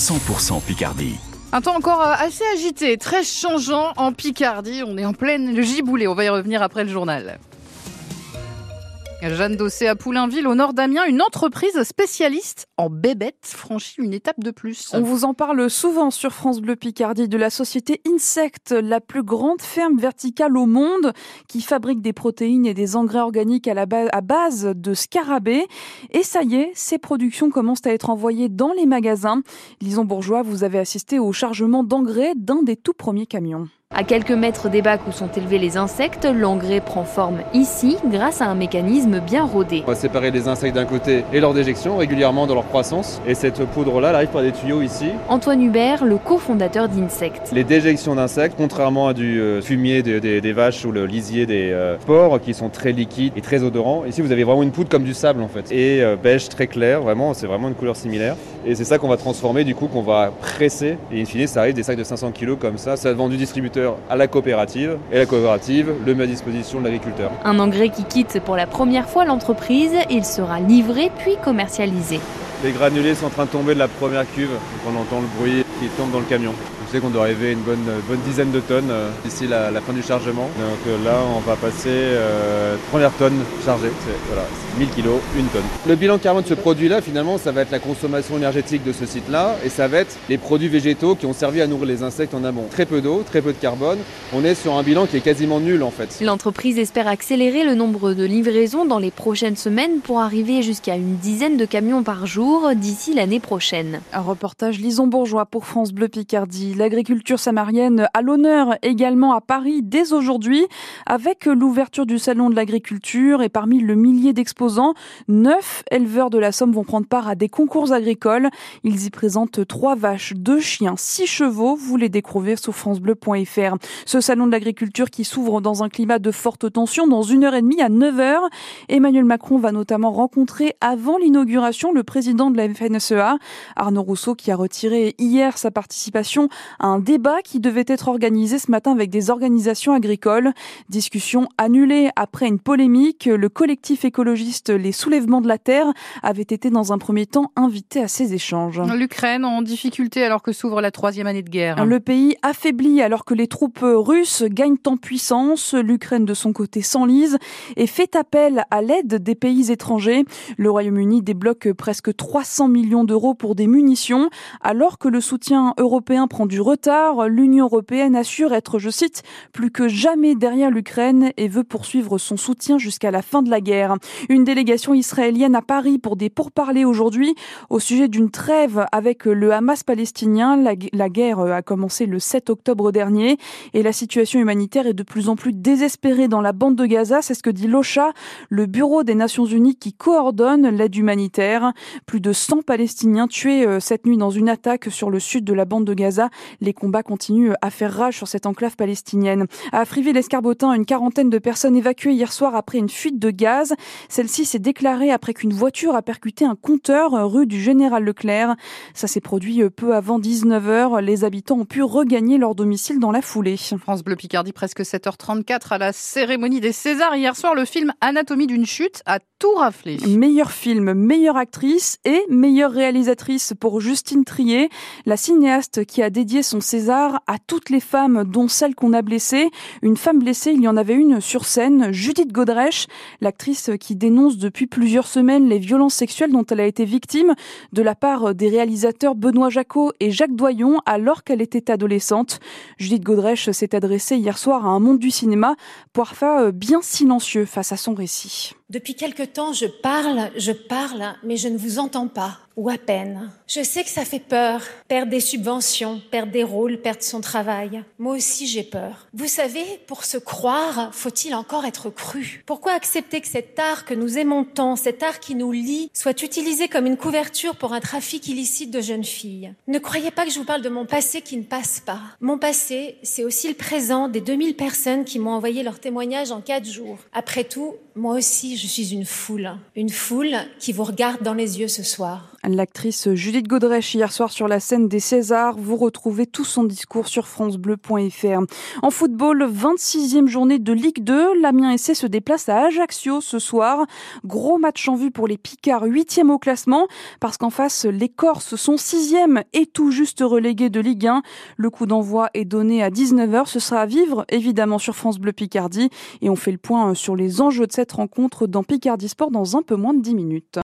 100% Picardie. Un temps encore euh, assez agité, très changeant en Picardie. On est en pleine giboulée. On va y revenir après le journal. Jeanne Dossé à Poulainville, au nord d'Amiens, une entreprise spécialiste en bébêtes franchit une étape de plus. On vous en parle souvent sur France Bleu Picardie de la société Insect, la plus grande ferme verticale au monde qui fabrique des protéines et des engrais organiques à, base de scarabées. Et ça y est, ces productions commencent à être envoyées dans les magasins. Lison Bourgeois, vous avez assisté au chargement d'engrais d'un des tout premiers camions. À quelques mètres des bacs où sont élevés les insectes, l'engrais prend forme ici grâce à un mécanisme bien rodé. On va séparer les insectes d'un côté et leur déjection régulièrement dans leur croissance. Et cette poudre-là elle arrive par des tuyaux ici. Antoine Hubert, le cofondateur d'Insect. Les déjections d'insectes, contrairement à du euh, fumier des, vaches ou le lisier des euh, porcs qui sont très liquides et très odorants, ici vous avez vraiment une poudre comme du sable en fait. Et euh, beige très clair, vraiment, c'est vraiment une couleur similaire. Et c'est ça qu'on va transformer du coup, qu'on va presser. Et in fine, ça arrive des sacs de 500 kg comme ça. Ça va du distributeur à la coopérative et la coopérative le met à disposition de l'agriculteur. Un engrais qui quitte pour la première fois l'entreprise, il sera livré puis commercialisé. Les granulés sont en train de tomber de la première cuve, on entend le bruit qui tombe dans le camion. Je sais qu'on doit arriver à une bonne, bonne dizaine de tonnes euh, d'ici la, fin du chargement. Donc euh, là, on va passer euh, première tonne chargée. Voilà, 1000 kilos, une tonne. Le bilan carbone de ce produit-là, finalement, ça va être la consommation énergétique de ce site-là et ça va être les produits végétaux qui ont servi à nourrir les insectes en amont. Très peu d'eau, très peu de carbone. On est sur un bilan qui est quasiment nul en fait. L'entreprise espère accélérer le nombre de livraisons dans les prochaines semaines pour arriver jusqu'à une dizaine de camions par jour d'ici l'année prochaine. Un reportage Lison Bourgeois pour France Bleu Picardie l'agriculture samarienne à l'honneur également à Paris dès aujourd'hui avec l'ouverture du salon de l'agriculture et parmi le millier d'exposants, neuf éleveurs de la Somme vont prendre part à des concours agricoles. Ils y présentent trois vaches, deux chiens, six chevaux. Vous les découvrez sur francebleu.fr. Ce salon de l'agriculture qui s'ouvre dans un climat de forte tension dans une heure et demie à 9 heures. Emmanuel Macron va notamment rencontrer avant l'inauguration le président de la FNSEA, Arnaud Rousseau, qui a retiré hier sa participation un débat qui devait être organisé ce matin avec des organisations agricoles. Discussion annulée après une polémique. Le collectif écologiste Les Soulèvements de la Terre avait été dans un premier temps invité à ces échanges. L'Ukraine en difficulté alors que s'ouvre la troisième année de guerre. Le pays affaibli alors que les troupes russes gagnent en puissance. L'Ukraine de son côté s'enlise et fait appel à l'aide des pays étrangers. Le Royaume-Uni débloque presque 300 millions d'euros pour des munitions alors que le soutien européen prend du retard. L'Union européenne assure être, je cite, plus que jamais derrière l'Ukraine et veut poursuivre son soutien jusqu'à la fin de la guerre. Une délégation israélienne à Paris pour des pourparlers aujourd'hui au sujet d'une trêve avec le Hamas palestinien. La, guerre a commencé le 7 octobre dernier et la situation humanitaire est de plus en plus désespérée dans la bande de Gaza. C'est ce que dit l'OCHA, le bureau des Nations Unies qui coordonne l'aide humanitaire. Plus de 100 Palestiniens tués euh, cette nuit dans une attaque sur le sud de la bande de Gaza les combats continuent à faire rage sur cette enclave palestinienne. À Friville-Escarbotin, une quarantaine de personnes évacuées hier soir après une fuite de gaz. Celle-ci s'est déclarée après qu'une voiture a percuté un compteur rue du Général Leclerc. Ça s'est produit peu avant 19h. Les habitants ont pu regagner leur domicile dans la foulée. France Bleu Picardie, presque 7h34 à la cérémonie des Césars. Hier soir, le film Anatomie d'une chute a tout raflé. Meilleur film, meilleure actrice et meilleure réalisatrice pour Justine Trier, la cinéaste qui a dédié son César à toutes les femmes, dont celle qu'on a blessée. Une femme blessée, il y en avait une sur scène, Judith Godrèche, l'actrice qui dénonce depuis plusieurs semaines les violences sexuelles dont elle a été victime de la part des réalisateurs Benoît Jacot et Jacques Doyon alors qu'elle était adolescente. Judith Godrèche s'est adressée hier soir à un monde du cinéma, parfois bien silencieux face à son récit. Depuis quelque temps, je parle, je parle, mais je ne vous entends pas, ou à peine. Je sais que ça fait peur, perdre des subventions, perdre des rôles, perdre son travail. Moi aussi, j'ai peur. Vous savez, pour se croire, faut-il encore être cru? Pourquoi accepter que cet art que nous aimons tant, cet art qui nous lie, soit utilisé comme une couverture pour un trafic illicite de jeunes filles? Ne croyez pas que je vous parle de mon passé qui ne passe pas. Mon passé, c'est aussi le présent des 2000 personnes qui m'ont envoyé leur témoignage en quatre jours. Après tout, moi aussi, je suis une foule. Une foule qui vous regarde dans les yeux ce soir. L'actrice Judith Godrèche hier soir sur la scène des Césars. Vous retrouvez tout son discours sur francebleu.fr. En football, 26e journée de Ligue 2. L'Amiens SC se déplace à Ajaccio ce soir. Gros match en vue pour les Picards, 8e au classement, parce qu'en face, les Corses sont 6e et tout juste relégués de Ligue 1. Le coup d'envoi est donné à 19h. Ce sera à vivre, évidemment, sur France Bleu Picardie. Et on fait le point sur les enjeux de cette rencontre dans Picardie Sport dans un peu moins de 10 minutes.